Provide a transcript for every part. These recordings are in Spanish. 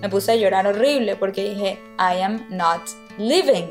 me puse a llorar horrible porque dije, I am not living.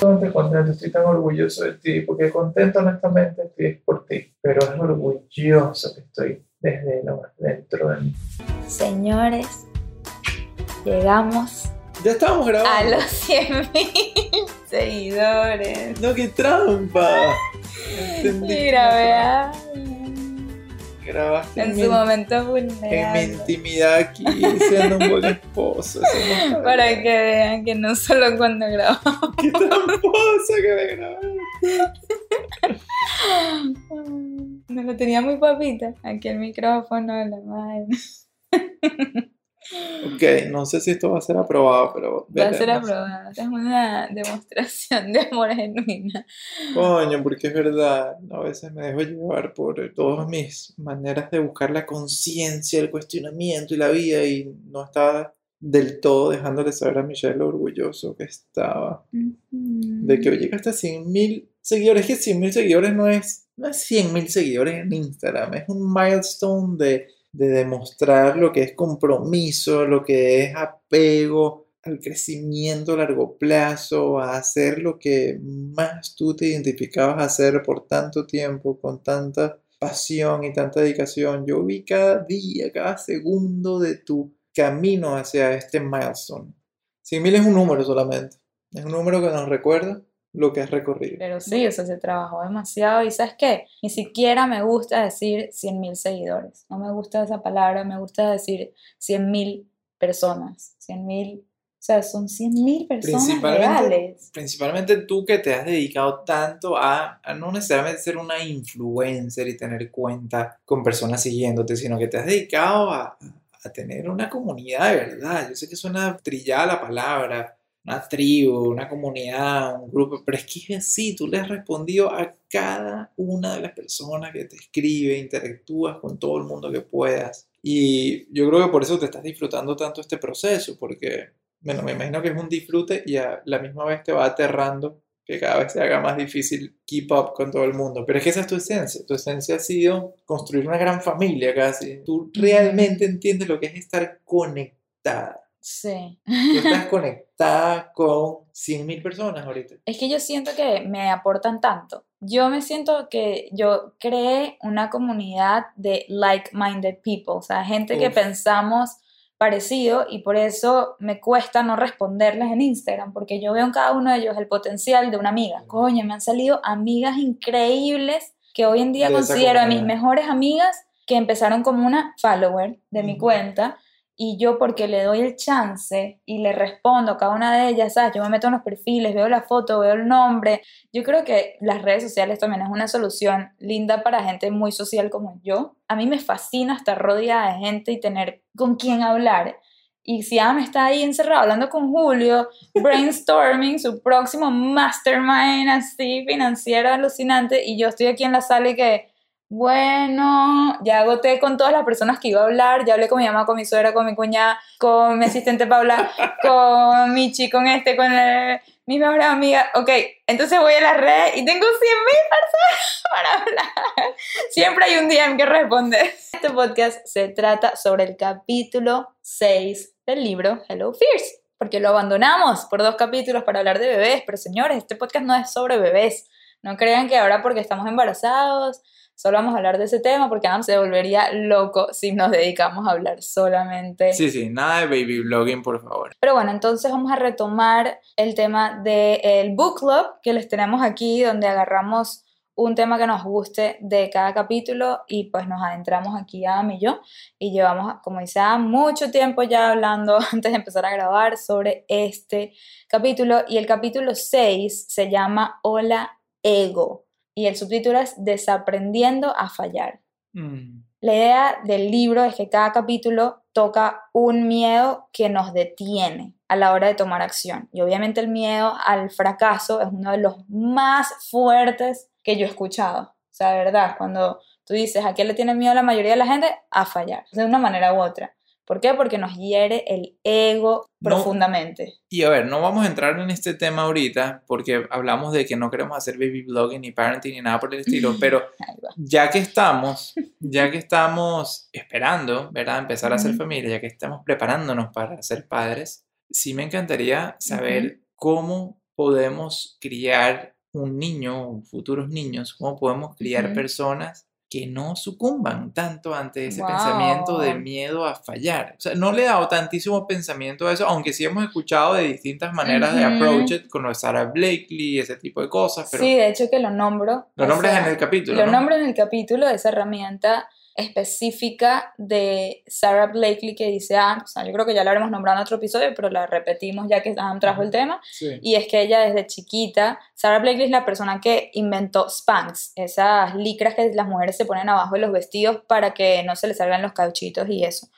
contento, estoy tan orgulloso de ti, porque contento honestamente estoy por ti, pero es orgulloso que estoy desde lo más dentro de mí. Señores, llegamos ya estábamos grabando. A los 100 mil seguidores. No, qué trampa. Mira, vea grabaste en, su momento vulnerable. En mi intimidad aquí, siendo un buen esposo. Para que vean que no solo cuando grabamos. ¡Qué tramposa que me grabaste! No lo tenía muy papita. Aquí el micrófono, la madre. Ok, no sé si esto va a ser aprobado, pero. Va a ser aprobado. Es una demostración de amor genuina. Coño, porque es verdad. A veces me dejo llevar por todas mis maneras de buscar la conciencia, el cuestionamiento y la vida, y no estaba del todo dejándole saber a Michelle lo orgulloso que estaba de que hoy llegaste a 100 mil seguidores. Que 100 mil seguidores no es, no es 100 mil seguidores en Instagram, es un milestone de de demostrar lo que es compromiso, lo que es apego al crecimiento a largo plazo, a hacer lo que más tú te identificabas a hacer por tanto tiempo, con tanta pasión y tanta dedicación. Yo vi cada día, cada segundo de tu camino hacia este milestone. 100.000 es un número solamente, es un número que nos recuerda lo que has recorrido. Pero sí, o sea, se trabajó demasiado y ¿sabes qué? Ni siquiera me gusta decir 100.000 seguidores, no me gusta esa palabra, me gusta decir 100.000 personas, 100.000, o sea, son 100.000 personas principalmente, reales. Principalmente tú que te has dedicado tanto a, a no necesariamente ser una influencer y tener cuenta con personas siguiéndote, sino que te has dedicado a, a tener una comunidad de verdad. Yo sé que suena trillada la palabra, una tribu, una comunidad, un grupo, pero es que es así, tú le has respondido a cada una de las personas que te escribe, interactúas con todo el mundo que puedas. Y yo creo que por eso te estás disfrutando tanto este proceso, porque, bueno, me imagino que es un disfrute y a la misma vez te va aterrando que cada vez se haga más difícil keep up con todo el mundo. Pero es que esa es tu esencia. Tu esencia ha sido construir una gran familia casi. Tú realmente entiendes lo que es estar conectada Sí. Tú estás conectada con 100.000 personas ahorita. Es que yo siento que me aportan tanto. Yo me siento que yo creé una comunidad de like-minded people, o sea, gente que pensamos parecido y por eso me cuesta no responderles en Instagram, porque yo veo en cada uno de ellos el potencial de una amiga. Coño, me han salido amigas increíbles que hoy en día considero a mis mejores amigas que empezaron como una follower de mi cuenta y yo porque le doy el chance y le respondo a cada una de ellas, ¿sabes? Yo me meto en los perfiles, veo la foto, veo el nombre. Yo creo que las redes sociales también es una solución linda para gente muy social como yo. A mí me fascina estar rodeada de gente y tener con quién hablar. Y si Am está ahí encerrado hablando con Julio, brainstorming su próximo mastermind así financiero alucinante, y yo estoy aquí en la sala y que bueno, ya agoté con todas las personas que iba a hablar, ya hablé con mi mamá, con mi suegra, con mi cuñada, con mi asistente Paula, con Michi, con este, con mi mejor amiga. Ok, entonces voy a la red y tengo 100 mil personas para hablar. Siempre hay un día en que responder. Este podcast se trata sobre el capítulo 6 del libro Hello Fears, porque lo abandonamos por dos capítulos para hablar de bebés, pero señores, este podcast no es sobre bebés. No crean que ahora porque estamos embarazados solo vamos a hablar de ese tema porque Adam se volvería loco si nos dedicamos a hablar solamente. Sí, sí, nada de baby blogging, por favor. Pero bueno, entonces vamos a retomar el tema del book club que les tenemos aquí, donde agarramos un tema que nos guste de cada capítulo y pues nos adentramos aquí Adam y yo y llevamos, como dice mucho tiempo ya hablando antes de empezar a grabar sobre este capítulo y el capítulo 6 se llama Hola Ego y el subtítulo es Desaprendiendo a fallar. Mm. La idea del libro es que cada capítulo toca un miedo que nos detiene a la hora de tomar acción. Y obviamente el miedo al fracaso es uno de los más fuertes que yo he escuchado. O sea, de verdad, cuando tú dices, ¿a qué le tiene miedo la mayoría de la gente? A fallar, de una manera u otra. ¿Por qué? Porque nos hiere el ego profundamente. Y a ver, no vamos a entrar en este tema ahorita porque hablamos de que no queremos hacer baby blogging ni parenting ni nada por el estilo, pero ya que estamos, ya que estamos esperando, ¿verdad? Empezar a hacer familia, ya que estamos preparándonos para ser padres, sí me encantaría saber cómo podemos criar un niño futuros niños, cómo podemos criar personas que no sucumban tanto ante ese pensamiento de miedo a fallar. O sea, no le he dado tantísimo pensamiento a eso, aunque sí hemos escuchado de distintas maneras de approach it, con Sarah Blakely, ese tipo de cosas. Pero sí, de hecho que lo nombro. Lo nombres en el capítulo. Lo nombro en el capítulo, de esa herramienta específica de Sarah Blakely que dice, ah, o sea, yo creo que ya la habremos nombrado en otro episodio, pero la repetimos ya que Adam trajo el tema, y es que ella desde chiquita, Sarah Blakely es la persona que inventó Spanx, esas licras que las mujeres se ponen abajo de los vestidos para que no se les salgan los cauchitos y eso.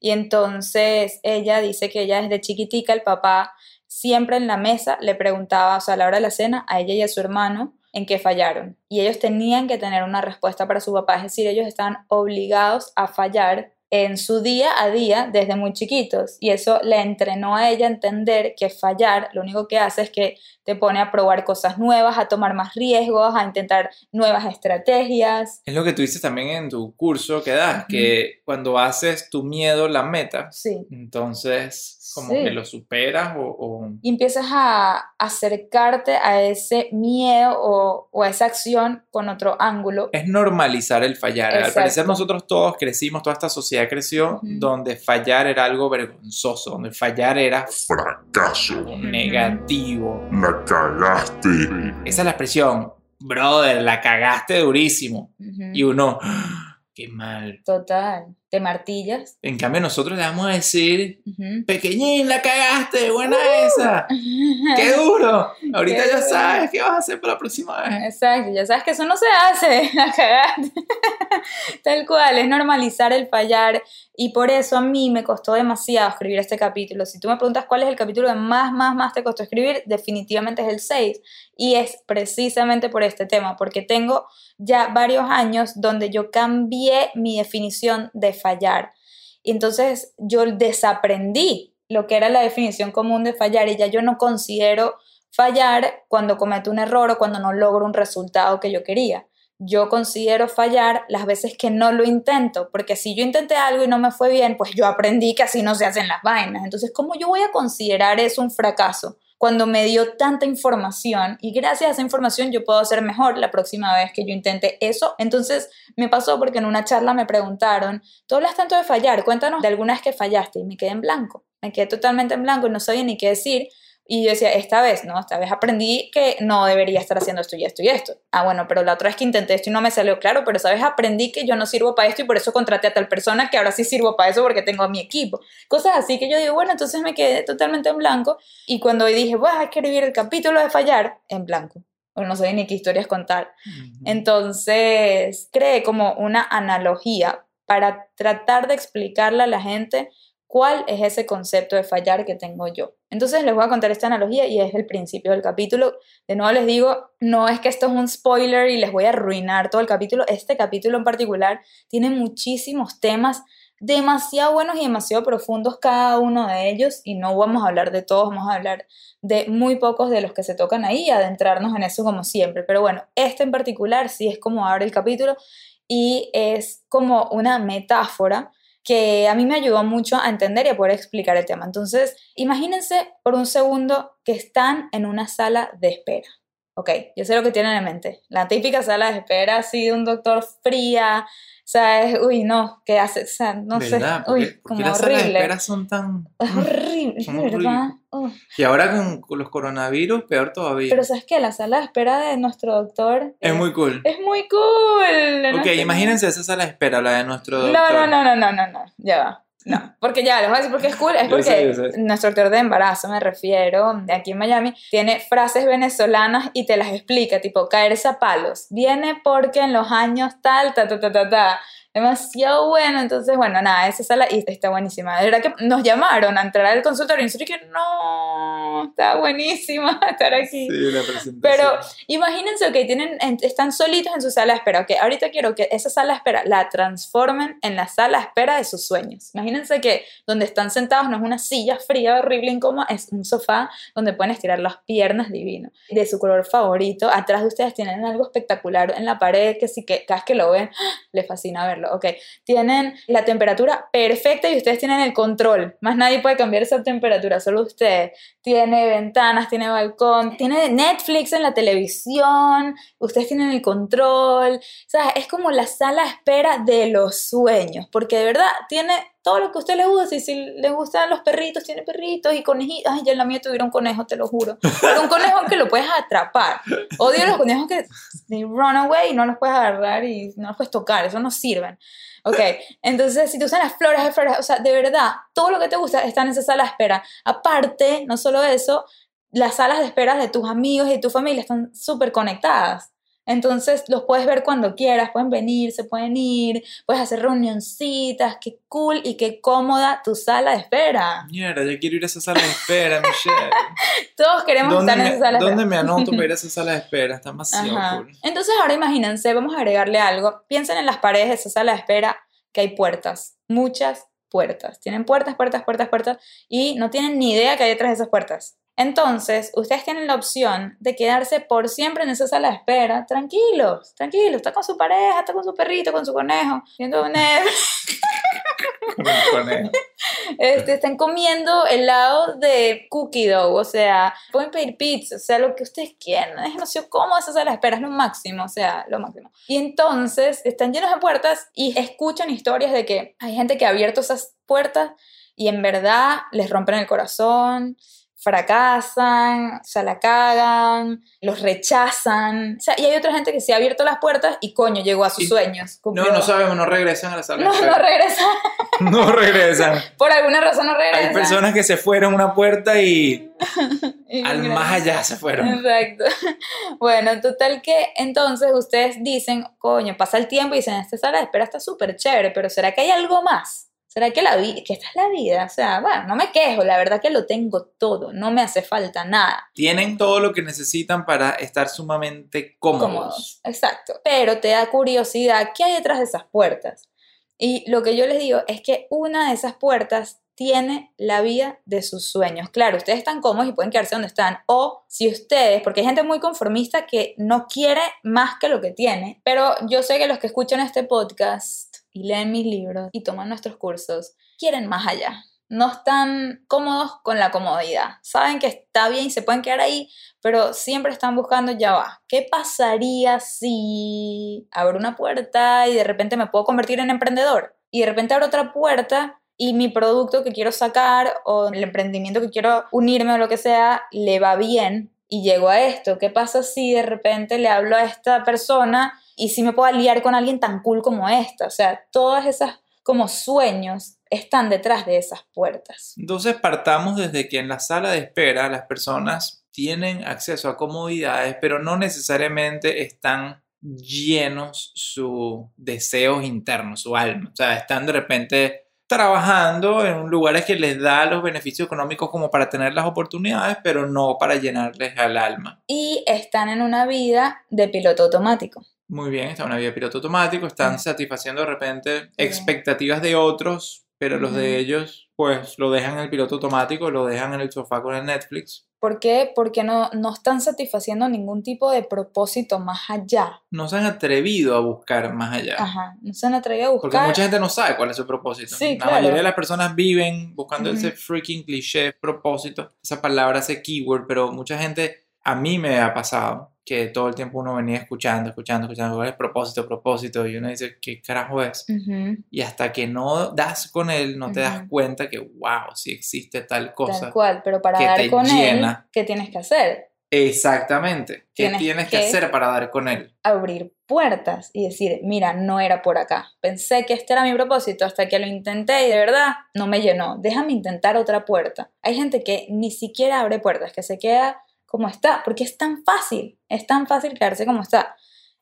Y entonces ella dice que ella desde chiquitica, el papá siempre en la mesa le preguntaba, o sea, a la hora de la cena, a ella y a su hermano, en qué fallaron. Y ellos tenían que tener una respuesta para su papá, es decir, ellos estaban obligados a fallar en su día a día desde muy chiquitos y eso le entrenó a ella a entender que fallar lo único que hace es que te pone a probar cosas nuevas, a tomar más riesgos, a intentar nuevas estrategias. Es lo que tú dices también en tu curso que das, que cuando haces tu miedo la meta, sí. entonces como que lo superas o, Y empiezas a acercarte a ese miedo o, a esa acción con otro ángulo. Es normalizar el fallar. Al parecer nosotros todos crecimos, toda esta sociedad creció donde fallar era algo vergonzoso, donde fallar era fracaso, negativo. La cagaste. Esa es la expresión, brother, la cagaste durísimo. Y uno, ¡ah! qué mal. Total te martillas. En cambio, nosotros le vamos a decir, pequeñín, la cagaste, buena esa. ¡Qué duro! Ahorita ya sabes qué vas a hacer para la próxima vez. Exacto, ya sabes que eso no se hace, la cagaste. Tal cual, es normalizar el fallar. Y por eso a mí me costó demasiado escribir este capítulo. Si tú me preguntas cuál es el capítulo que más, más, más te costó escribir, definitivamente es el 6. Y es precisamente por este tema, porque tengo ya varios años donde yo cambié mi definición de fallar. Entonces yo desaprendí lo que era la definición común de fallar y ya yo no considero fallar cuando cometo un error o cuando no logro un resultado que yo quería. Yo considero fallar las veces que no lo intento, porque si yo intenté algo y no me fue bien, pues yo aprendí que así no se hacen las vainas. Entonces, ¿cómo yo voy a considerar eso un fracaso? Cuando me dio tanta información y gracias a esa información yo puedo hacer mejor la próxima vez que yo intente eso. Entonces me pasó porque en una charla me preguntaron, tú hablas tanto de fallar, cuéntanos de algunas que fallaste y me quedé en blanco, me quedé totalmente en blanco y no sabía ni qué decir y yo decía, esta vez, no, esta vez aprendí que no debería estar haciendo esto y esto y esto. Ah, bueno, pero la otra vez que intenté esto y no me salió claro, pero sabes, aprendí que yo no sirvo para esto y por eso contraté a tal persona que ahora sí sirvo para eso porque tengo a mi equipo. Cosas así que yo digo, bueno, entonces me quedé totalmente en blanco y cuando dije, voy a escribir el capítulo de fallar, en blanco. O no sé ni qué historias contar. Entonces, creé como una analogía para tratar de explicarle a la gente cuál es ese concepto de fallar que tengo yo. Entonces les voy a contar esta analogía y es el principio del capítulo. De nuevo les digo, no es que esto es un spoiler y les voy a arruinar todo el capítulo. Este capítulo en particular tiene muchísimos temas demasiado buenos y demasiado profundos cada uno de ellos y no vamos a hablar de todos, vamos a hablar de muy pocos de los que se tocan ahí y adentrarnos en eso como siempre. Pero bueno, este en particular sí es como abre el capítulo y es como una metáfora que a mí me ayudó mucho a entender y a poder explicar el tema. Entonces, imagínense por un segundo que están en una sala de espera, Ok, yo sé lo que tienen en mente. La típica sala de espera así de un doctor fría, o sea, es, uy, no, ¿qué hace? O sea, no ¿Verdad? sé, ¿Por qué- uy, por qué como las salas de horrible. espera son tan... Es horrible, Son ¿verdad? horribles. Uf. Y ahora con, con los coronavirus, peor todavía. Pero ¿sabes qué? La sala de espera de nuestro doctor es muy cool. es muy cool. Ok, imagínense esa sala de espera, la de nuestro No, doctor. no, no, no, no, no, no, ya va. No, porque ya, les voy a decir por qué es cool, es Yo porque sé, yo sé. nuestro doctor de embarazo, me refiero, de aquí en Miami, tiene frases venezolanas y te las explica, tipo, caerse a palos. Viene porque en los años tal, ta, ta, ta, ta, ta. Demasiado bueno, entonces, bueno, nada, esa sala y está buenísima. De verdad que nos llamaron a entrar al consultorio y nosotros que no, está buenísima estar aquí. Sí, la presentación. Pero imagínense, ok, tienen, en- están solitos en su sala de espera. Ok, ahorita quiero que esa sala de espera la transformen en la sala de espera de sus sueños. Imagínense que donde están sentados no es una silla fría, horrible, incómoda, es un sofá donde pueden estirar las piernas divino. De su color favorito, atrás de ustedes tienen algo espectacular en la pared que sí que cada vez que lo ven, les fascina verlo. Ok, tienen la temperatura perfecta y ustedes tienen el control. Más nadie puede cambiar esa temperatura, solo ustedes. Tiene ventanas, tiene balcón, tiene Netflix en la televisión, ustedes tienen el control, o sea, es como la sala de espera de los sueños, porque de verdad tiene todo lo que a usted le gusta, y si le gustan los perritos, tiene perritos y conejitos, ay, ya en la mía tuviera un conejo, te lo juro, pero un conejo que lo puedes atrapar, odio los conejos que run away y no los puedes agarrar y no los puedes tocar, eso no sirven. Ok, entonces si te gustan las flores, hay flores, o sea, de verdad, todo lo que te gusta está en esa sala de espera. Aparte, no solo eso, las salas de espera de tus amigos y de tu familia están súper conectadas. Entonces los puedes ver cuando quieras, pueden venir, se pueden ir, puedes hacer reunioncitas, qué cool y qué cómoda tu sala de espera. Mierda, yo quiero ir a esa sala de espera, Michelle. Todos queremos ¿Dónde, estar en esa sala de ¿Dónde espera. me anoto para ir a esa sala de espera? Está demasiado Ajá. cool. Entonces ahora imagínense, vamos a agregarle algo. Piensen en las paredes de esa sala de espera que hay puertas, muchas puertas. Tienen puertas, puertas, puertas, puertas y no tienen ni idea que hay detrás de esas puertas. Entonces, ustedes tienen la opción de quedarse por siempre en esa sala de espera, tranquilos, tranquilos. Está con su pareja, está con su perrito, con su conejo, viendo el conejo. este, están comiendo helado de cookie dough, o sea, pueden pedir pizza, o sea, lo que ustedes quieran, es no sé cómo esas a la espera, es lo máximo, o sea, lo máximo. Y entonces están llenos de puertas y escuchan historias de que hay gente que ha abierto esas puertas y en verdad les rompen el corazón, fracasan, se la cagan, los rechazan, o sea, y hay otra gente que se ha abierto las puertas y coño, llegó a sus Y- sueños. No, cumplió. no sabemos, no regresan a la sala No, no regresan, No regresan. por alguna razón no regresan. Hay personas que se fueron a una puerta y Y al regresan. más allá se fueron. Exacto. Bueno, total que entonces ustedes dicen, coño, pasa el tiempo y dicen, esta sala de espera está súper chévere, pero ¿será que hay algo más? ¿Será que la vida, que esta es la vida? O sea, bueno, no me quejo, la verdad que lo tengo todo, no me hace falta nada. Tienen todo lo que necesitan para estar sumamente cómodos. Cómodos. Exacto. Pero te da curiosidad, ¿qué hay detrás de esas puertas? Y lo que yo les digo es que una de esas puertas tiene la vida de sus sueños. Claro, ustedes están cómodos y pueden quedarse donde están. O si ustedes, porque hay gente muy conformista que no quiere más que lo que tiene, pero yo sé que los que escuchan este podcast y leen mis libros y toman nuestros cursos, quieren más allá. No están cómodos con la comodidad. Saben que está bien y se pueden quedar ahí, pero siempre están buscando, ya va, ¿qué pasaría si abro una puerta y de repente me puedo convertir en emprendedor? Y de repente abro otra puerta y mi producto que quiero sacar o el emprendimiento que quiero unirme o lo que sea, le va bien y llego a esto. ¿Qué pasa si de repente le hablo a esta persona y si me puedo aliar con alguien tan cool como esta? O sea, todas esas como sueños están detrás de esas puertas. Entonces partamos desde que en la sala de espera las personas tienen acceso a comodidades, pero no necesariamente están llenos sus deseos internos, su alma. O sea, están de repente trabajando en lugares que les da los beneficios económicos como para tener las oportunidades, pero no para llenarles al alma. Y están en una vida de piloto automático. Muy bien, está una de piloto automático, están satisfaciendo de repente expectativas de otros, pero los de ellos pues lo dejan en el piloto automático, lo dejan en el sofá con el Netflix. ¿Por qué? Porque no, no están satisfaciendo ningún tipo de propósito más allá. No se han atrevido a buscar más allá. Ajá, no se han atrevido a Porque buscar. mucha gente no sabe cuál es su propósito. Sí, la claro. mayoría de las personas viven buscando Ujú. ese freaking cliché propósito, esa palabra, ese keyword, pero mucha gente, a mí me ha pasado, que todo el tiempo uno venía escuchando, escuchando, escuchando, ¿cuál es propósito, propósito? Y uno dice, ¿qué carajo es? Y hasta que no das con él, no te das cuenta que, wow, sí existe tal cosa. Tal cual, pero para dar con llena. él, ¿qué tienes que hacer? Exactamente. ¿Qué Tienes tienes que que- hacer para dar con él? Abrir puertas y decir, mira, no era por acá. Pensé que este era mi propósito hasta que lo intenté y de verdad no me llenó. Déjame intentar otra puerta. Hay gente que ni siquiera abre puertas, que se queda como está, porque es tan fácil, es tan fácil quedarse como está.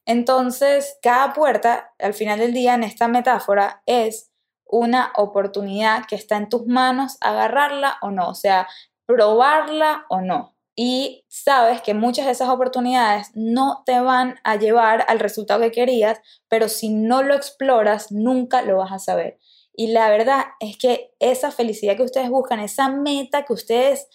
Entonces, cada puerta, al final del día, en esta metáfora, es una oportunidad que está en tus manos, agarrarla o no, o sea, probarla o no. Y sabes que muchas de esas oportunidades no te van a llevar al resultado que querías, pero si no lo exploras, nunca lo vas a saber. Y la verdad es que esa felicidad que ustedes buscan, esa meta que ustedes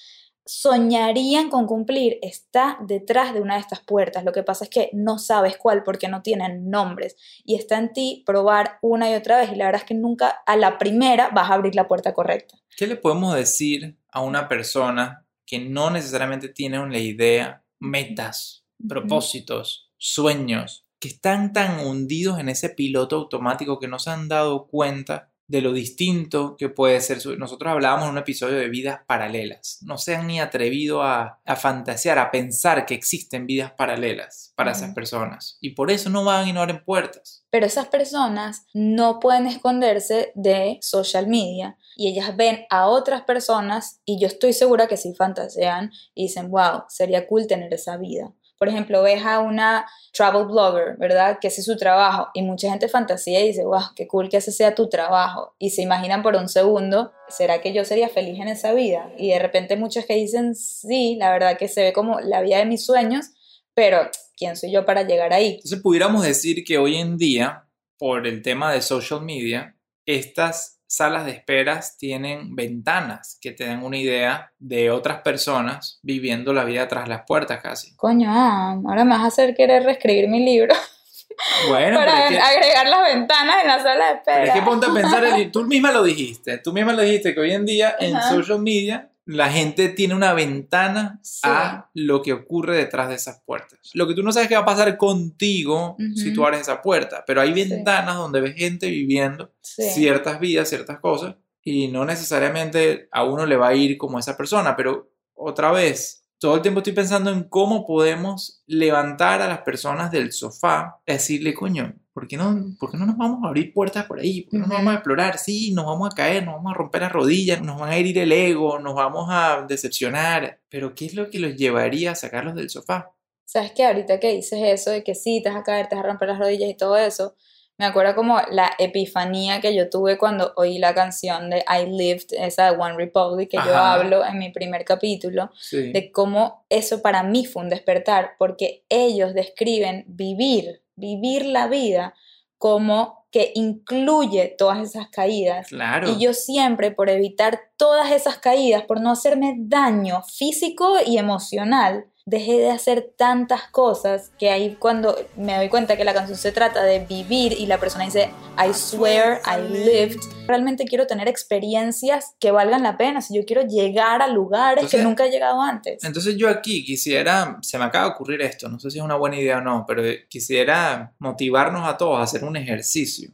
soñarían con cumplir está detrás de una de estas puertas. Lo que pasa es que no sabes cuál porque no tienen nombres y está en ti probar una y otra vez y la verdad es que nunca a la primera vas a abrir la puerta correcta. ¿Qué le podemos decir a una persona que no necesariamente tiene una idea, metas, propósitos, sueños, que están tan hundidos en ese piloto automático que no se han dado cuenta de lo distinto que puede ser. Nosotros hablábamos en un episodio de vidas paralelas. No se han ni atrevido a, a fantasear, a pensar que existen vidas paralelas para esas personas. Y por eso no van y no abren puertas. Pero esas personas no pueden esconderse de social media y ellas ven a otras personas y yo estoy segura que sí fantasean y dicen, wow, sería cool tener esa vida. Por ejemplo, ves a una travel blogger, ¿verdad? Que ese es su trabajo y mucha gente fantasea y dice, wow, qué cool que ese sea tu trabajo. Y se imaginan por un segundo, ¿será que yo sería feliz en esa vida? Y de repente muchos que dicen, sí, la verdad que se ve como la vida de mis sueños, pero ¿quién soy yo para llegar ahí? Entonces pudiéramos decir que hoy en día, por el tema de social media, estas salas de esperas tienen ventanas que te dan una idea de otras personas viviendo la vida tras las puertas casi. Coño, ah, ahora me vas a hacer querer reescribir mi libro Bueno, pero para es, que, agregar las ventanas en la sala de espera. pero es que ponte a pensar, en- tú misma lo dijiste, tú misma lo dijiste que hoy en día en Ajá. social media la gente tiene una ventana Sí. a lo que ocurre detrás de esas puertas. Lo que tú no sabes qué va a pasar contigo si Ujú. tú abres esa puerta, pero hay Sí. ventanas donde ves gente viviendo Sí. ciertas vidas, ciertas cosas, y no necesariamente a uno le va a ir como esa persona, pero otra vez, todo el tiempo estoy pensando en cómo podemos levantar a las personas del sofá, decirle, coño, ¿por qué no, por qué no nos vamos a abrir puertas por ahí? ¿Por qué no nos vamos a explorar? Sí, nos vamos a caer, nos vamos a romper las rodillas, nos van a herir el ego, nos vamos a decepcionar, pero ¿qué es lo que los llevaría a sacarlos del sofá? ¿Sabes qué? Ahorita que dices eso de que sí, te vas a caer, te vas a romper las rodillas y todo eso, me acuerdo como la epifanía que yo tuve cuando oí la canción de I Lived, esa de One Republic que yo Ajá. hablo en mi primer capítulo, Sí. de cómo eso para mí fue un despertar, porque ellos describen vivir, vivir la vida como que incluye todas esas caídas. Claro. Y yo siempre, por evitar todas esas caídas, por no hacerme daño físico y emocional, dejé de hacer tantas cosas que ahí cuando me doy cuenta que la canción se trata de vivir y la persona dice, I swear, I lived, realmente quiero tener experiencias que valgan la pena, si yo quiero llegar a lugares Entonces- que nunca he llegado antes. Entonces yo aquí quisiera, se me acaba de ocurrir esto, no sé si es una buena idea o no, pero quisiera motivarnos a todos a hacer un ejercicio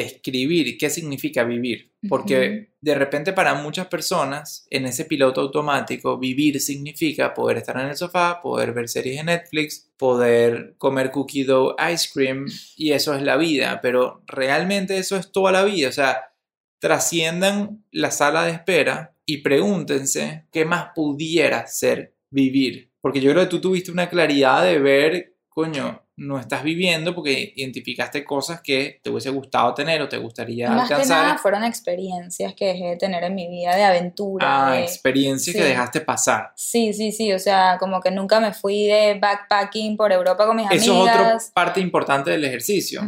escribir qué significa vivir. Porque de repente para muchas personas en ese piloto automático vivir significa poder estar en el sofá, poder ver series en Netflix, poder comer cookie dough ice cream y eso es la vida, pero realmente eso es toda la vida, o sea, trasciendan la sala de espera y pregúntense qué más pudiera ser vivir. Porque yo creo que tú tuviste una claridad de ver, coño, no estás viviendo porque identificaste cosas que te hubiese gustado tener o te gustaría Más que alcanzar. nada fueron experiencias que dejé de tener en mi vida de aventura. Ah, de- experiencias que dejaste pasar. Sí, sí, sí, o sea, como que nunca me fui de backpacking por Europa con mis Eso es otra amigas. parte importante del ejercicio.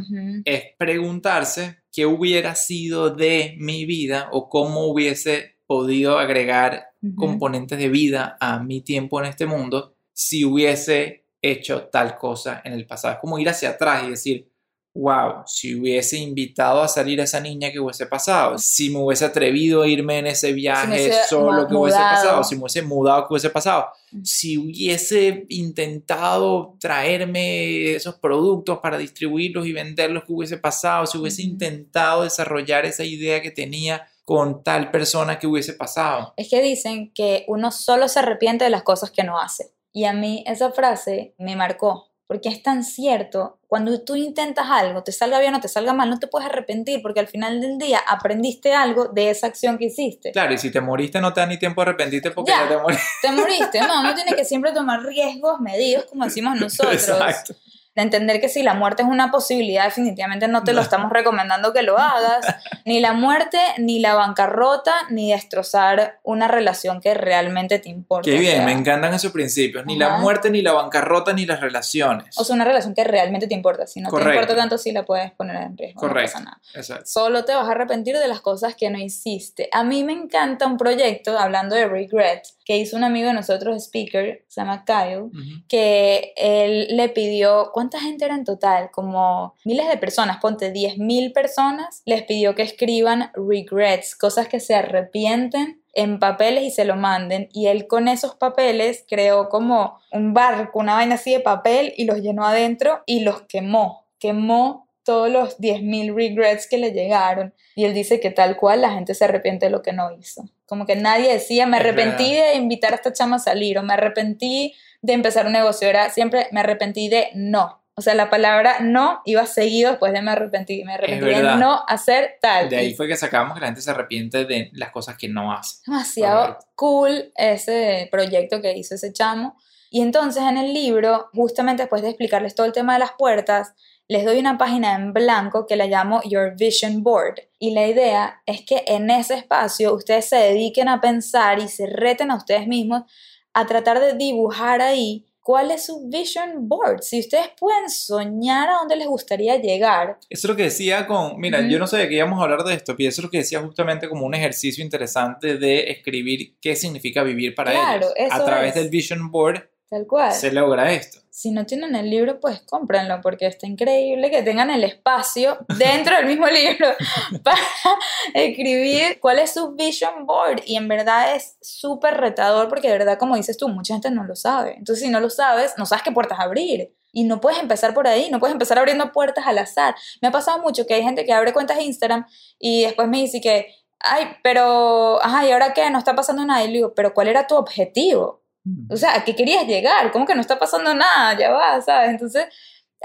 Es preguntarse qué hubiera sido de mi vida o cómo hubiese podido agregar Ujú. componentes de vida a mi tiempo en este mundo si hubiese hecho tal cosa en el pasado. Es como ir hacia atrás y decir, wow, si hubiese invitado a salir a esa niña que hubiese pasado, si me hubiese atrevido a irme en ese viaje solo que hubiese pasado, si me hubiese mudado que hubiese pasado, Mm. si hubiese intentado traerme esos productos para distribuirlos y venderlos que hubiese pasado, si hubiese intentado desarrollar esa idea que tenía con tal persona que hubiese pasado. Es que dicen que uno solo se arrepiente de las cosas que no hace. Y a mí esa frase me marcó, porque es tan cierto, cuando tú intentas algo, te salga bien o te salga mal, no te puedes arrepentir, porque al final del día aprendiste algo de esa acción que hiciste. Claro, y si te moriste no te da ni tiempo de arrepentirte porque Ya. ya, te moriste. Te moriste, no, no tiene que siempre tomar riesgos medidos como decimos nosotros. Exacto. De entender que si la muerte es una posibilidad, definitivamente no te lo estamos recomendando que lo hagas. Ni la muerte, ni la bancarrota, ni destrozar una relación que realmente te importa. Qué o bien, sea, me encantan esos principios. Ni la muerte, ni la bancarrota, ni las relaciones. O sea, una relación que realmente te importa. Si no Correcto. te importa tanto, sí la puedes poner en riesgo. Correcto. No pasa nada. Exacto. Solo te vas a arrepentir de las cosas que no hiciste. A mí me encanta un proyecto, hablando de regret, que hizo un amigo de nosotros, speaker, se llama Kyle, Ujú. que él le pidió, ¿cuánta gente era en total? Como miles de personas, ponte 10.000 personas, les pidió que escriban regrets, cosas que se arrepienten en papeles y se lo manden. Y él con esos papeles creó como un barco, una vaina así de papel y los llenó adentro y los quemó. Quemó todos los 10.000 regrets que le llegaron. Y él dice que tal cual la gente se arrepiente de lo que no hizo. Como que nadie decía, me arrepentí de invitar a esta chama a salir o me arrepentí de empezar un negocio. Era siempre me arrepentí de no. O sea, la palabra no iba seguido después de me arrepentí. Me arrepentí de no hacer tal. De ahí fue que sacamos que la gente se arrepiente de las cosas que no hace. demasiado cool ese proyecto que hizo ese chamo. Y entonces en el libro, justamente después de explicarles todo el tema de las puertas, les doy una página en blanco que la llamo Your Vision Board. Y la idea es que en ese espacio ustedes se dediquen a pensar y se reten a ustedes mismos a tratar de dibujar ahí cuál es su vision board. Si ustedes pueden soñar a dónde les gustaría llegar, Eso es lo que decía con, mira, Ujú. yo no sabía que íbamos a hablar de esto, pero eso es lo que decía justamente como un ejercicio interesante de escribir qué significa vivir para Claro, ellos. A través es. del Vision Board tal cual. se logra esto. si no tienen el libro, pues cómprenlo, porque está increíble que tengan el espacio dentro del mismo libro para escribir cuál es su vision board. Y en verdad es súper retador, porque de verdad, como dices tú, mucha gente no lo sabe. Entonces, si no lo sabes, no sabes qué puertas abrir. Y no puedes empezar por ahí, no puedes empezar abriendo puertas al azar. Me ha pasado mucho que hay gente que abre cuentas de Instagram y después me dice que, ay, pero, ajá, ¿y ahora qué? No está pasando nada. Y le digo, pero ¿cuál era tu objetivo? O sea, ¿a qué querías llegar? ¿Cómo que no está pasando nada? Ya va, ¿sabes? Entonces,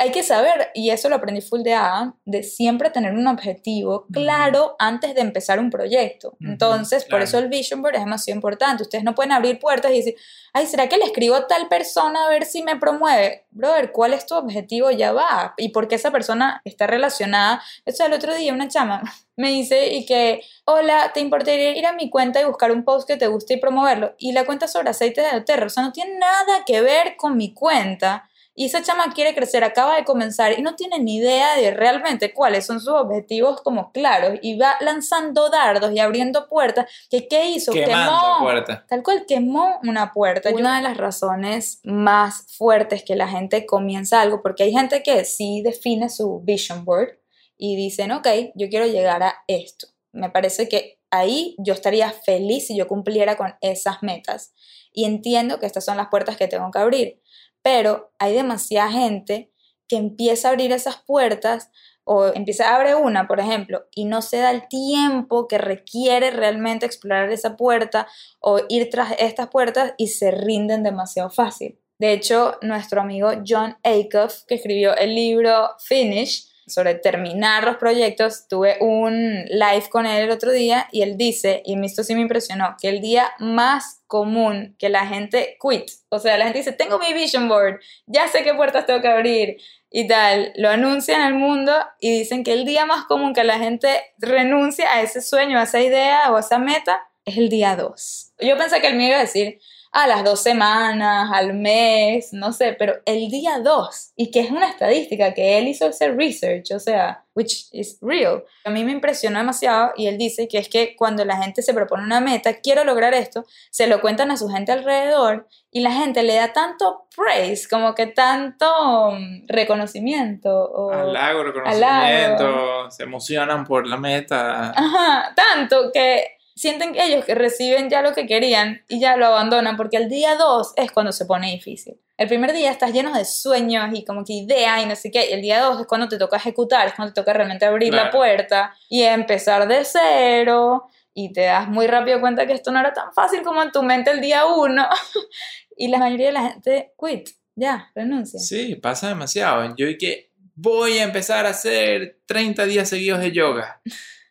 hay que saber, y eso lo aprendí full de A, de siempre tener un objetivo claro antes de empezar un proyecto. Entonces, por eso el vision board es demasiado importante. Ustedes no pueden abrir puertas y decir, ay, ¿será que le escribo a tal persona a ver si me promueve? Brother, ¿cuál es tu objetivo? Ya va. ¿Y por qué esa persona está relacionada? Eso el otro día una chama me dice y que, hola, ¿te importaría ir a mi cuenta y buscar un post que te guste y promoverlo? Y la cuenta sobre aceite de Doterra, o sea, no tiene nada que ver con mi cuenta. Y esa chama quiere crecer, acaba de comenzar y no tiene ni idea de realmente cuáles son sus objetivos como claros y va lanzando dardos y abriendo puertas. que ¿Qué hizo? Quemando Quemó. puertas. Tal cual quemó una puerta. Una de las razones más fuertes que la gente comienza algo, porque hay gente que sí define su vision board y dicen, ok, yo quiero llegar a esto. Me parece que ahí yo estaría feliz si yo cumpliera con esas metas. Y entiendo que estas son las puertas que tengo que abrir. Pero hay demasiada gente que empieza a abrir esas puertas o empieza, abre una, por ejemplo, y no se da el tiempo que requiere realmente explorar esa puerta o ir tras estas puertas y se rinden demasiado fácil. De hecho, nuestro amigo John Acuff, que escribió el libro Finish, sobre terminar los proyectos, tuve un live con él el otro día y él dice, y esto sí me impresionó, que el día más común que la gente quit, o sea, la gente dice, tengo mi vision board, ya sé qué puertas tengo que abrir y tal, lo anuncian al mundo y dicen que el día más común que la gente renuncia a ese sueño, a esa idea o a esa meta es el día 2. Yo pensé que él me iba a decir, a las dos semanas, al mes, no sé, pero el día dos, y que es una estadística que él hizo ese research, o sea, which is real. A mí me impresionó demasiado y él dice que es que cuando la gente se propone una meta, quiero lograr esto, se lo cuentan a su gente alrededor y la gente le da tanto praise, como que tanto mm, reconocimiento. O halago, reconocimiento, se emocionan por la meta. Ajá, tanto que sienten que ellos que reciben ya lo que querían y ya lo abandonan porque el día 2 es cuando se pone difícil. El primer día estás lleno de sueños y como que ideas y no sé qué. Y el día 2 es cuando te toca ejecutar, es cuando te toca realmente abrir la puerta y empezar de cero. Y te das muy rápido cuenta que esto no era tan fácil como en tu mente el día 1. y la mayoría de la gente quit, ya, renuncia. Sí, pasa demasiado. Yo y que voy a empezar a hacer 30 días seguidos de yoga.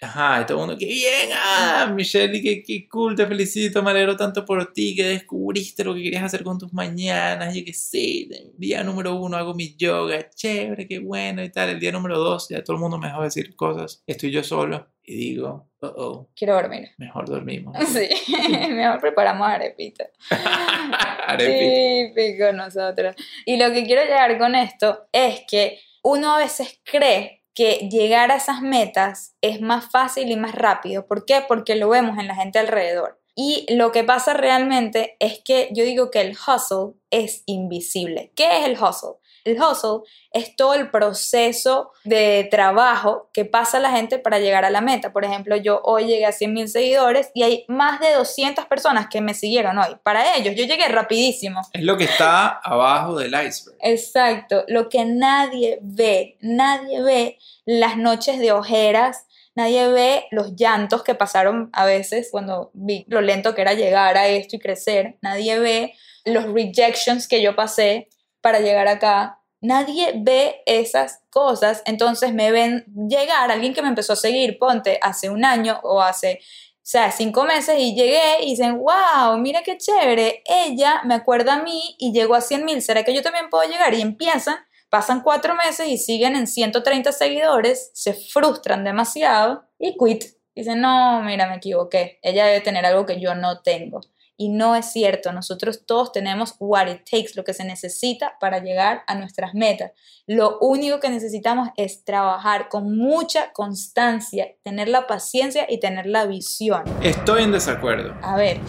Ajá, y todo el mundo, qué bien, ah, Michelle, qué, qué cool, te felicito, me alegro tanto por ti, que descubriste lo que querías hacer con tus mañanas, y que sí, día número uno hago mi yoga, chévere, qué bueno y tal, el día número dos ya todo el mundo me dejó decir cosas, estoy yo solo y digo, oh, oh. Quiero dormir. Mejor dormimos. Sí, mejor preparamos arepita. arepita. Típico nosotros. Y lo que quiero llegar con esto es que uno a veces cree que llegar a esas metas es más fácil y más rápido. ¿Por qué? Porque lo vemos en la gente alrededor. Y lo que pasa realmente es que yo digo que el hustle es invisible. ¿Qué es el hustle? El hustle es todo el proceso de trabajo que pasa la gente para llegar a la meta. Por ejemplo, yo hoy llegué a 100 mil seguidores y hay más de 200 personas que me siguieron hoy. Para ellos, yo llegué rapidísimo. Es lo que está abajo del iceberg. Exacto, lo que nadie ve, nadie ve las noches de ojeras, nadie ve los llantos que pasaron a veces cuando vi lo lento que era llegar a esto y crecer, nadie ve los rejections que yo pasé para llegar acá, Nadie ve esas cosas, entonces me ven llegar, alguien que me empezó a seguir, ponte, hace un año o hace, o sea, cinco meses y llegué y dicen, wow, mira qué chévere, ella me acuerda a mí y llegó a 100 mil, ¿será que yo también puedo llegar? Y empiezan, pasan cuatro meses y siguen en 130 seguidores, se frustran demasiado y quit. Dicen, no, mira, me equivoqué, ella debe tener algo que yo no tengo. Y no es cierto, nosotros todos tenemos what it takes, lo que se necesita para llegar a nuestras metas. Lo único que necesitamos es trabajar con mucha constancia, tener la paciencia y tener la visión. Estoy en desacuerdo. A ver.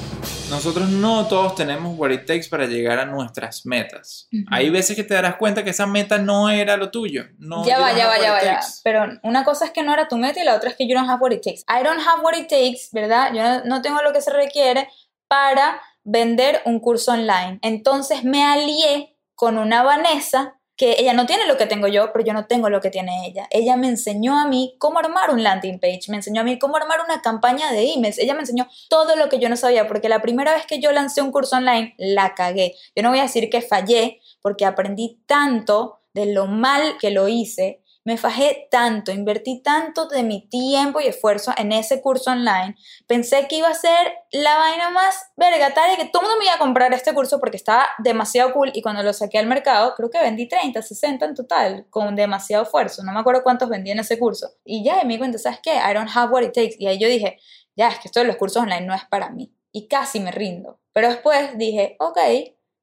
Nosotros no todos tenemos what it takes para llegar a nuestras metas. Hay veces que te darás cuenta que esa meta no era lo tuyo. No ya va, ya va, ya va, Pero una cosa es que no era tu meta y la otra es que you don't have what it takes. I don't have what it takes, ¿verdad? Yo no tengo lo que se requiere para vender un curso online. Entonces me alié con una Vanessa que ella no tiene lo que tengo yo, pero yo no tengo lo que tiene ella. Ella me enseñó a mí cómo armar un landing page, me enseñó a mí cómo armar una campaña de emails, ella me enseñó todo lo que yo no sabía, porque la primera vez que yo lancé un curso online, la cagué. Yo no voy a decir que fallé, porque aprendí tanto de lo mal que lo hice me fajé tanto, invertí tanto de mi tiempo y esfuerzo en ese curso online. Pensé que iba a ser la vaina más vergataria, que todo el mundo me iba a comprar este curso porque estaba demasiado cool y cuando lo saqué al mercado, creo que vendí 30, 60 en total, con demasiado esfuerzo. No me acuerdo cuántos vendí en ese curso. Y ya me di cuenta, ¿sabes qué? I don't have what it takes. Y ahí yo dije, ya, es que esto de los cursos online no es para mí. Y casi me rindo. Pero después dije, ok,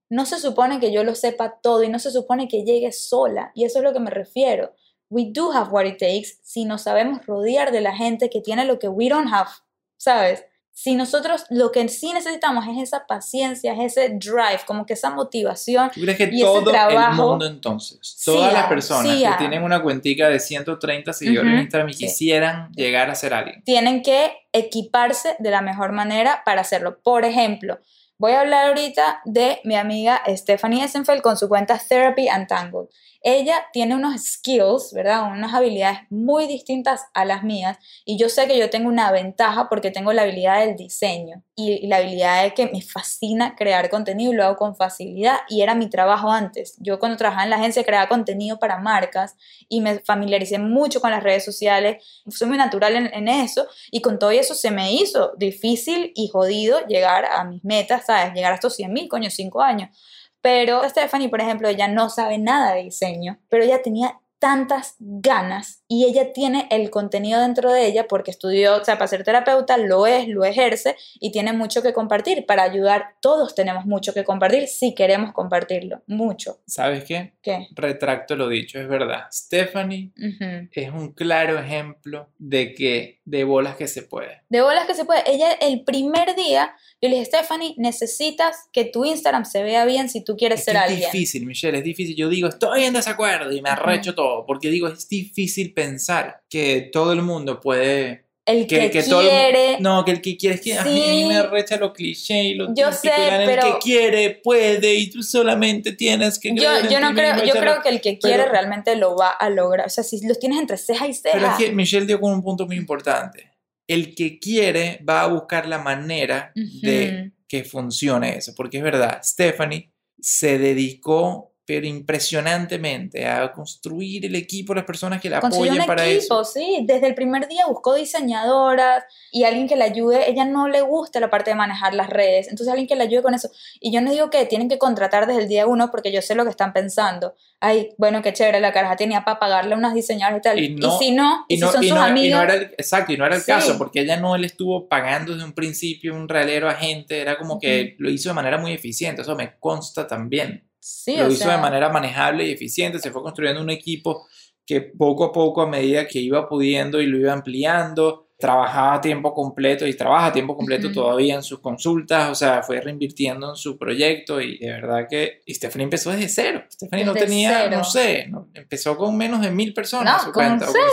no se supone que yo lo sepa todo y no se supone que llegue sola. Y eso es lo que me refiero we do have what it takes si nos sabemos rodear de la gente que tiene lo que we don't have, ¿sabes? Si nosotros lo que sí necesitamos es esa paciencia, es ese drive, como que esa motivación. ¿Tú crees que todo el mundo entonces, todas las personas que tienen una cuentica de 130 seguidores en Instagram y quisieran llegar a ser alguien? Tienen que equiparse de la mejor manera para hacerlo. Por ejemplo, voy a hablar ahorita de mi amiga Stephanie Essenfeld con su cuenta Therapy and Tangle ella tiene unos skills, ¿verdad? Unas habilidades muy distintas a las mías y yo sé que yo tengo una ventaja porque tengo la habilidad del diseño y la habilidad de que me fascina crear contenido y lo hago con facilidad y era mi trabajo antes. Yo cuando trabajaba en la agencia creaba contenido para marcas y me familiaricé mucho con las redes sociales, soy muy natural en, en eso y con todo eso se me hizo difícil y jodido llegar a mis metas, ¿sabes? Llegar a estos 100 mil, coño, 5 años pero Stephanie, por ejemplo, ella no sabe nada de diseño, pero ella tenía tantas ganas y ella tiene el contenido dentro de ella porque estudió, o sea, para ser terapeuta lo es, lo ejerce y tiene mucho que compartir. Para ayudar, todos tenemos mucho que compartir si queremos compartirlo, mucho. ¿Sabes qué? ¿Qué? Retracto lo dicho, es verdad. Stephanie Ujú. es un claro ejemplo de que de bolas que se puede. De bolas que se puede. Ella, el primer día, yo le dije, Stephanie, necesitas que tu Instagram se vea bien si tú quieres Es ser es alguien. difícil, Michelle, es difícil. Yo digo, estoy en desacuerdo y me arrecho todo, porque digo, es difícil pensar que todo el mundo puede... El que, Que, que todo el quiere. No, que el que quiere es que a mí Sí. me arrecha lo cliché y lo Yo sé, y el pero- que quiere puede y tú solamente tienes que Yo, yo no creo, yo creo que el que quiere pero- realmente lo va a lograr. O sea, si los tienes entre ceja y ceja. Pero es que Michelle dio con un punto muy importante. El que quiere va a buscar la manera de Ujú. que funcione eso, porque es verdad, Stephanie se dedicó, pero impresionantemente, a construir el equipo, las personas que la Consiguió apoyen un para equipo, eso. sí. Desde el primer día buscó diseñadoras y alguien que la ayude. Ella no le gusta la parte de manejar las redes, entonces alguien que la ayude con eso. Y yo no digo que tienen que contratar desde el día uno porque yo sé lo que están pensando. Ay, bueno, qué chévere, la caraja tenía para pagarle a unas diseñadoras y tal. Y Y, no- si no, y, Y no, si son y sus no- y no era el, exacto, y no era el Sí. caso, porque ella no le estuvo pagando desde un principio un realero a gente, era como que lo hizo de manera muy eficiente, eso me consta también. Sí, lo hizo sea, de manera manejable y eficiente, se fue construyendo un equipo que poco a poco, a medida que iba pudiendo y lo iba ampliando, trabajaba a tiempo completo y trabaja a tiempo completo todavía en sus consultas, o sea, fue reinvirtiendo en su proyecto y de verdad que Stephanie empezó desde cero. Stephanie no tenía, cero. no sé, no- empezó con menos de mil personas. No, su con cuenta, cero,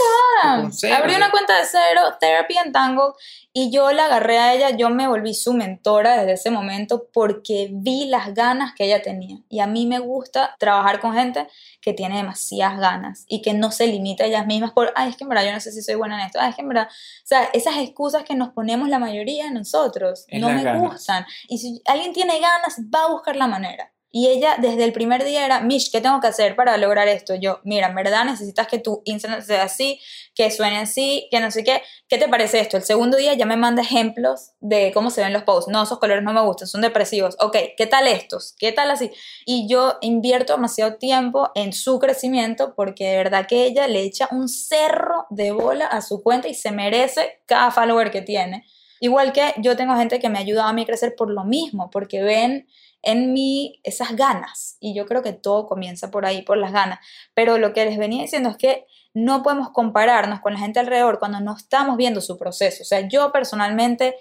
con- o con cero, Abrí o una cuenta de cero, Therapy Entangled, y yo la agarré a ella, yo me volví su mentora desde ese momento porque vi las ganas que ella tenía. Y a mí me gusta trabajar con gente que tiene demasiadas ganas y que no se limita a ellas mismas por, ay, es que en verdad yo no sé si soy buena en esto, ay, es que en verdad, sea, esas excusas que nos ponemos la mayoría de nosotros Es no me ganas. gustan. Y si alguien tiene ganas, va a buscar la manera. Y ella desde el primer día era, Mish, ¿qué tengo que hacer para lograr esto? Yo, mira, verdad necesitas que tu Instagram sea así, que suene así, que no sé qué. ¿Qué te parece esto? El segundo día ya me manda ejemplos de cómo se ven los posts. No, esos colores no me gustan, son depresivos. Ok, ¿qué tal estos? ¿Qué tal así? Y yo invierto demasiado tiempo en su crecimiento porque de verdad que ella le echa un cerro de bola a su cuenta y se merece cada follower que tiene. Igual que yo tengo gente que me ha ayudado a mí crecer por lo mismo, porque ven en mí esas ganas. Y yo creo que todo comienza por ahí, por las ganas. Pero lo que les venía diciendo es que no podemos compararnos con la gente alrededor cuando no estamos viendo su proceso. O sea, yo personalmente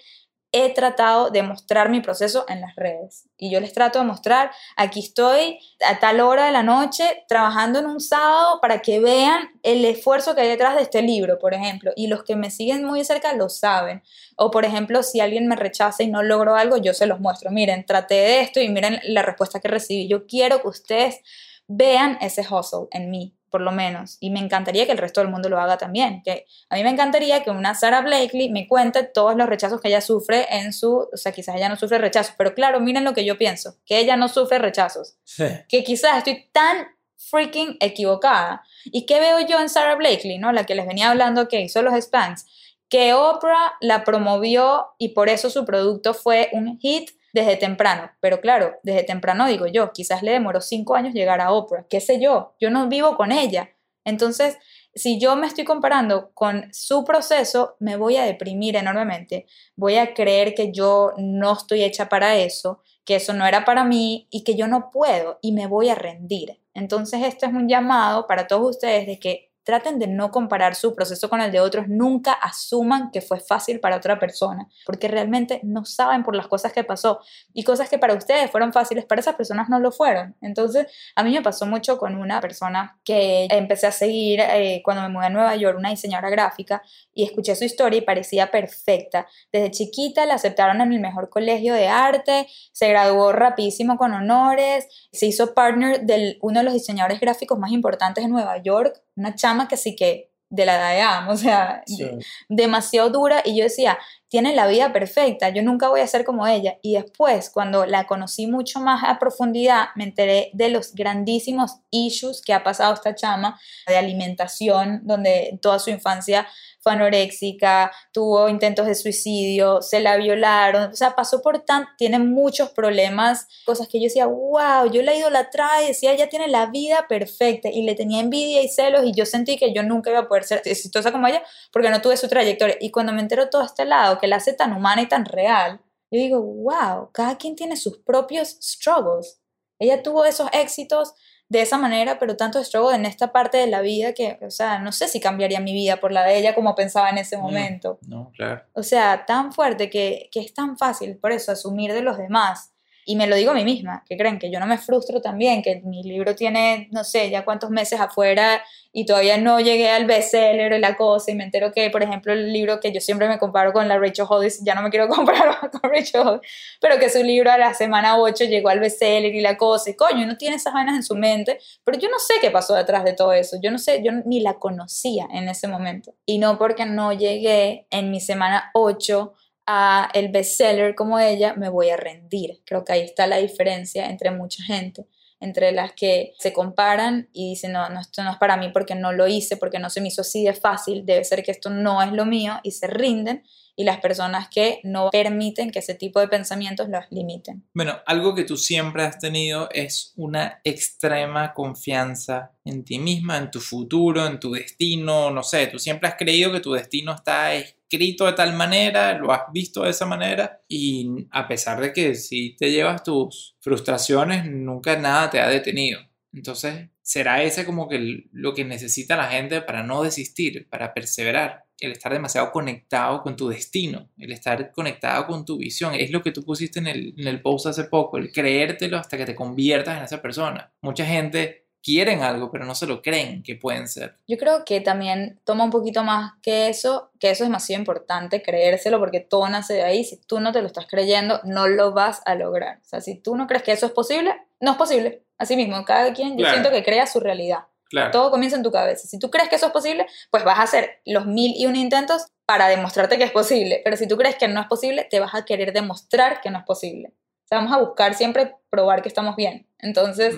he tratado de mostrar mi proceso en las redes. Y yo les trato de mostrar, aquí estoy a tal hora de la noche trabajando en un sábado para que vean el esfuerzo que hay detrás de este libro, por ejemplo. Y los que me siguen muy cerca lo saben. O por ejemplo, si alguien me rechaza y no logro algo, yo se los muestro. Miren, traté de esto y miren la respuesta que recibí. Yo quiero que ustedes vean ese hustle en mí, por lo menos. Y me encantaría que el resto del mundo lo haga también. Que a mí me encantaría que una Sarah Blakely me cuente todos los rechazos que ella sufre en su... O sea, quizás ella no sufre rechazos, pero claro, miren lo que yo pienso, que ella no sufre rechazos. Sí. Que quizás estoy tan freaking equivocada. ¿Y qué veo yo en Sarah Blakely, no? La que les venía hablando que hizo los Spanks. Que Oprah la promovió y por eso su producto fue un hit desde temprano. Pero claro, desde temprano digo yo, quizás le demoró cinco años llegar a Oprah, qué sé yo, yo no vivo con ella. Entonces, si yo me estoy comparando con su proceso, me voy a deprimir enormemente. Voy a creer que yo no estoy hecha para eso, que eso no era para mí y que yo no puedo y me voy a rendir. Entonces, este es un llamado para todos ustedes de que traten de no comparar su proceso con el de otros, nunca asuman que fue fácil para otra persona, porque realmente no saben por las cosas que pasó y cosas que para ustedes fueron fáciles, para esas personas no lo fueron. Entonces, a mí me pasó mucho con una persona que empecé a seguir eh, cuando me mudé a Nueva York, una diseñadora gráfica, y escuché su historia y parecía perfecta. Desde chiquita la aceptaron en el mejor colegio de arte, se graduó rapidísimo con honores, se hizo partner de uno de los diseñadores gráficos más importantes de Nueva York, una chama que sí que de la edad de Adam, o sea, Sí. demasiado dura y yo decía, tiene la vida perfecta, yo nunca voy a ser como ella. Y después, cuando la conocí mucho más a profundidad, me enteré de los grandísimos issues que ha pasado esta chama de alimentación, donde toda su infancia fue anoréxica, tuvo intentos de suicidio, se la violaron, o sea, pasó por tan, tiene muchos problemas, cosas que yo decía, wow, yo la idolatraba y decía, ella tiene la vida perfecta y le tenía envidia y celos y yo sentí que yo nunca iba a poder ser exitosa como ella porque no tuve su trayectoria. Y cuando me entero todo este lado, que la hace tan humana y tan real, yo digo, wow, cada quien tiene sus propios struggles. Ella tuvo esos éxitos de esa manera, pero tanto struggle en esta parte de la vida que, o sea, no sé si cambiaría mi vida por la de ella como pensaba en ese momento. No, claro. O sea, tan fuerte que, que es tan fácil por eso asumir de los demás y me lo digo a mí misma, que creen que yo no me frustro también, que mi libro tiene, no sé, ya cuántos meses afuera y todavía no llegué al bestseller y la cosa, y me entero que, por ejemplo, el libro que yo siempre me comparo con la Rachel Hollis, ya no me quiero comparar con Rachel Hollis, pero que su libro a la semana 8 llegó al bestseller y la cosa, y coño, no tiene esas vainas en su mente, pero yo no sé qué pasó detrás de todo eso, yo no sé, yo ni la conocía en ese momento, y no porque no llegué en mi semana 8 a el bestseller como ella, me voy a rendir. Creo que ahí está la diferencia entre mucha gente, entre las que se comparan y dicen, no, no, esto no es para mí porque no lo hice, porque no se me hizo así de fácil, debe ser que esto no es lo mío y se rinden y las personas que no permiten que ese tipo de pensamientos los limiten. Bueno, algo que tú siempre has tenido es una extrema confianza en ti misma, en tu futuro, en tu destino, no sé, tú siempre has creído que tu destino está escrito de tal manera, lo has visto de esa manera y a pesar de que si te llevas tus frustraciones, nunca nada te ha detenido. Entonces, será ese como que lo que necesita la gente para no desistir, para perseverar el estar demasiado conectado con tu destino, el estar conectado con tu visión. Es lo que tú pusiste en el, en el post hace poco, el creértelo hasta que te conviertas en esa persona. Mucha gente quieren algo, pero no se lo creen que pueden ser. Yo creo que también toma un poquito más que eso, que eso es demasiado importante, creérselo, porque todo nace de ahí. Si tú no te lo estás creyendo, no lo vas a lograr. O sea, si tú no crees que eso es posible, no es posible. Así mismo, cada quien, yo siento que crea su realidad. Todo comienza en tu cabeza. Si tú crees que eso es posible, pues vas a hacer los mil y un intentos para demostrarte que es posible. Pero si tú crees que no es posible, te vas a querer demostrar que no es posible. O sea, vamos a buscar siempre probar que estamos bien. Entonces,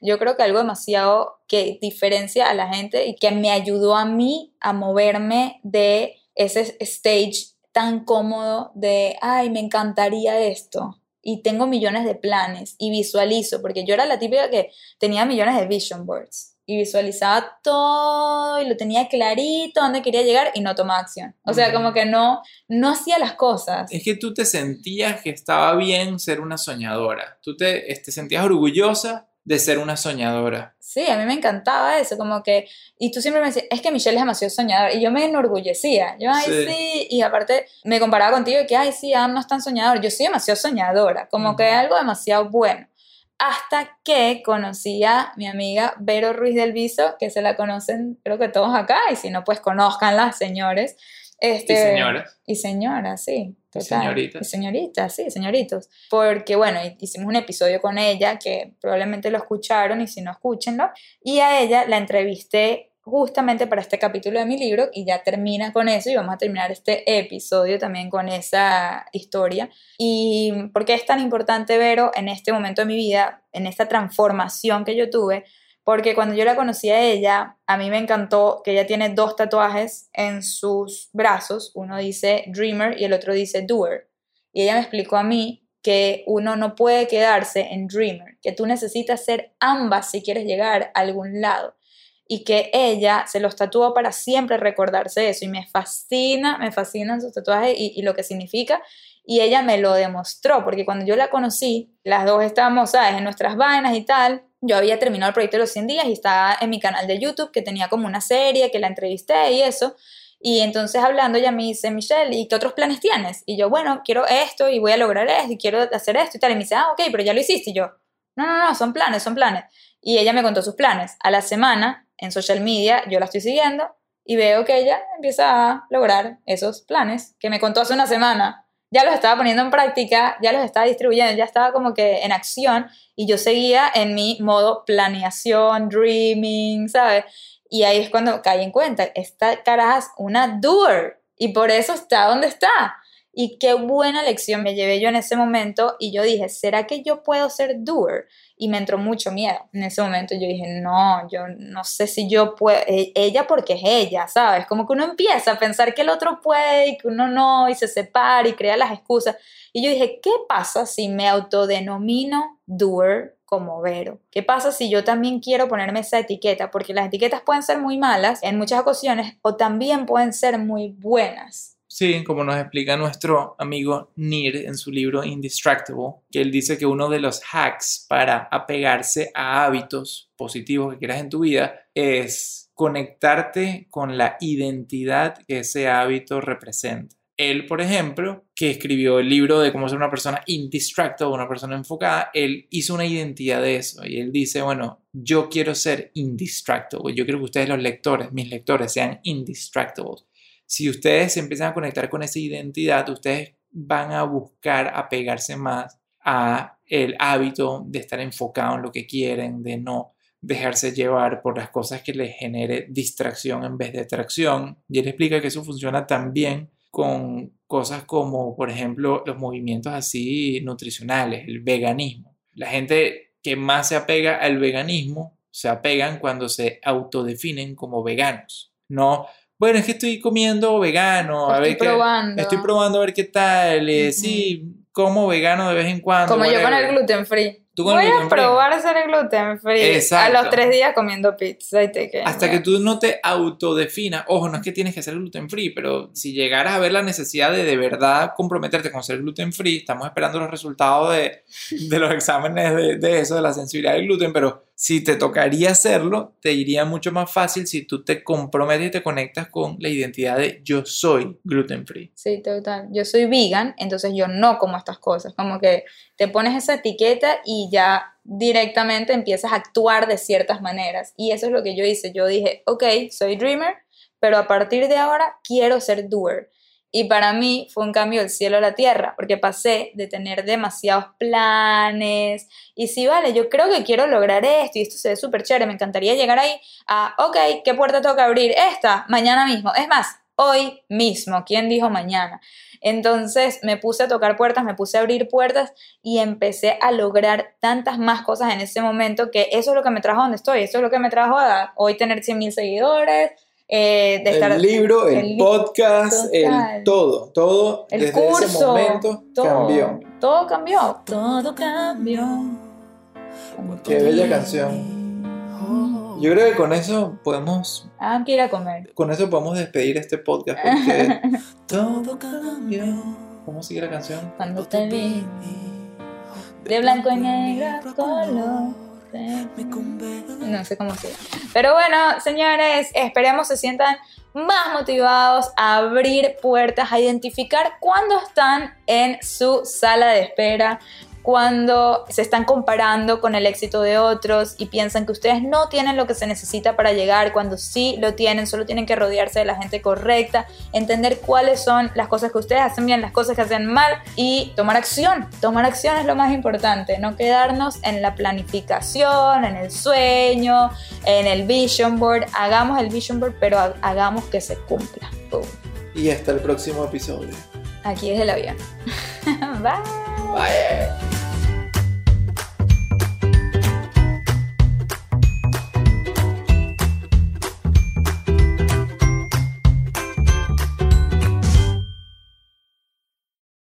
yo creo que algo demasiado que diferencia a la gente y que me ayudó a mí a moverme de ese stage tan cómodo de, ay, me encantaría esto. Y tengo millones de planes y visualizo, porque yo era la típica que tenía millones de vision boards y visualizaba todo y lo tenía clarito dónde quería llegar y no tomaba acción. O sea, como que no, no hacía las cosas. Es que tú te sentías que estaba bien ser una soñadora. Tú te, te este, sentías orgullosa de ser una soñadora. Sí, a mí me encantaba eso, como que, y tú siempre me decías, es que Michelle es demasiado soñadora, y yo me enorgullecía, yo, ay, sí, y aparte me comparaba contigo y que, ay, sí, Adam no es tan soñador, yo soy demasiado soñadora, como que es algo demasiado bueno hasta que conocí a mi amiga Vero Ruiz del Viso, que se la conocen creo que todos acá, y si no, pues conozcanla, señores. Este, y señoras. Y señoras, sí. Y señoritas. Y señoritas, sí, señoritos. Porque, bueno, hicimos un episodio con ella que probablemente lo escucharon y si no, escúchenlo. Y a ella la entrevisté justamente para este capítulo de mi libro y ya termina con eso y vamos a terminar este episodio también con esa historia. ¿Y por qué es tan importante Vero en este momento de mi vida, en esta transformación que yo tuve? Porque cuando yo la conocí a ella, a mí me encantó que ella tiene dos tatuajes en sus brazos, uno dice Dreamer y el otro dice Doer. Y ella me explicó a mí que uno no puede quedarse en Dreamer, que tú necesitas ser ambas si quieres llegar a algún lado y que ella se los tatuó para siempre recordarse eso y me fascina, me fascinan sus tatuajes y, lo que significa y ella me lo demostró porque cuando yo la conocí, las dos estábamos, ¿sabes?, en nuestras vainas y tal, yo había terminado el proyecto de los 100 días y estaba en mi canal de YouTube que tenía como una serie que la entrevisté y eso. Y entonces hablando ella me dice, Michelle, ¿y qué otros planes tienes? Y yo, bueno, quiero esto y voy a lograr esto y quiero hacer esto y tal. Y me dice, ah, ok, pero ya lo hiciste. Y yo, no, no, no, son planes, son planes. Y ella me contó sus planes. A la semana en social media, yo la estoy siguiendo y veo que ella empieza a lograr esos planes que me contó hace una semana. Ya los estaba poniendo en práctica, ya los estaba distribuyendo, ya estaba como que en acción y yo seguía en mi modo planeación, dreaming, ¿sabes? Y ahí es cuando caí en cuenta, esta caraja es una doer y por eso está donde está. Y qué buena lección me llevé yo en ese momento y yo dije, ¿será que yo puedo ser doer? Y me entró mucho miedo. En ese momento yo dije, no, yo no sé si yo puedo, e, ella porque es ella, ¿sabes? Como que uno empieza a pensar que el otro puede y que uno no, y se separa y crea las excusas. Y yo dije, ¿qué pasa si me autodenomino doer como Vero? ¿Qué pasa si yo también quiero ponerme esa etiqueta? Porque las etiquetas pueden ser muy malas en muchas ocasiones o también pueden ser muy buenas. Sí, como nos explica nuestro amigo Nir en su libro Indistractable, que él dice que uno de los hacks para apegarse a hábitos positivos que quieras en tu vida es conectarte con la identidad que ese hábito representa. Él, por ejemplo, que escribió el libro de cómo ser una persona indistractable, una persona enfocada, él hizo una identidad de eso y él dice, bueno, yo quiero ser indistractable, yo quiero que ustedes los lectores, mis lectores, sean indistractables si ustedes se empiezan a conectar con esa identidad, ustedes van a buscar apegarse más a el hábito de estar enfocado en lo que quieren, de no dejarse llevar por las cosas que les genere distracción en vez de atracción. Y él explica que eso funciona también con cosas como, por ejemplo, los movimientos así nutricionales, el veganismo. La gente que más se apega al veganismo se apegan cuando se autodefinen como veganos. No bueno, es que estoy comiendo vegano, a estoy probando. estoy probando a ver qué tal, eh, sí, como vegano de vez en cuando. Como yo con el gluten free. Voy a probar hacer el gluten free. Exacto. A los tres días comiendo pizza y te Hasta que tú no te autodefinas. Ojo, no es que tienes que hacer gluten free, pero si llegaras a ver la necesidad de de verdad comprometerte con ser gluten free, estamos esperando los resultados de, de los exámenes de, de eso, de la sensibilidad al gluten, pero si te tocaría hacerlo, te iría mucho más fácil si tú te comprometes y te conectas con la identidad de yo soy gluten free. Sí, total. Yo soy vegan, entonces yo no como estas cosas. Como que te pones esa etiqueta y ya directamente empiezas a actuar de ciertas maneras. Y eso es lo que yo hice. Yo dije, ok, soy dreamer, pero a partir de ahora quiero ser doer. Y para mí fue un cambio del cielo a la tierra, porque pasé de tener demasiados planes y si vale, yo creo que quiero lograr esto y esto se ve súper chévere, me encantaría llegar ahí a, ok, ¿qué puerta tengo que abrir? Esta, mañana mismo. Es más, hoy mismo. ¿Quién dijo mañana? Entonces me puse a tocar puertas, me puse a abrir puertas y empecé a lograr tantas más cosas en ese momento que eso es lo que me trajo a donde estoy, eso es lo que me trajo a hoy tener 100 mil seguidores, eh, el libro, el, podcast, el todo, todo el desde curso, ese momento cambió. Todo cambió, todo cambió. Qué bella canción. Yo creo que con eso podemos. Ah, que ir a comer. Con eso podemos despedir este podcast porque todo cambió. ¿Cómo sigue la canción? Cuando te vi de blanco y negro color. No sé cómo se Pero bueno, señores, esperemos se sientan más motivados a abrir puertas, a identificar cuándo están en su sala de espera, cuando se están comparando con el éxito de otros y piensan que ustedes no tienen lo que se necesita para llegar, cuando sí lo tienen, solo tienen que rodearse de la gente correcta, entender cuáles son las cosas que ustedes hacen bien, las cosas que hacen mal y tomar acción. Tomar acción es lo más importante, no quedarnos en la planificación, en el sueño, en el vision board. Hagamos el vision board, pero hagamos que se cumpla. Y hasta el próximo episodio. Aquí es el avión. Bye. Bye.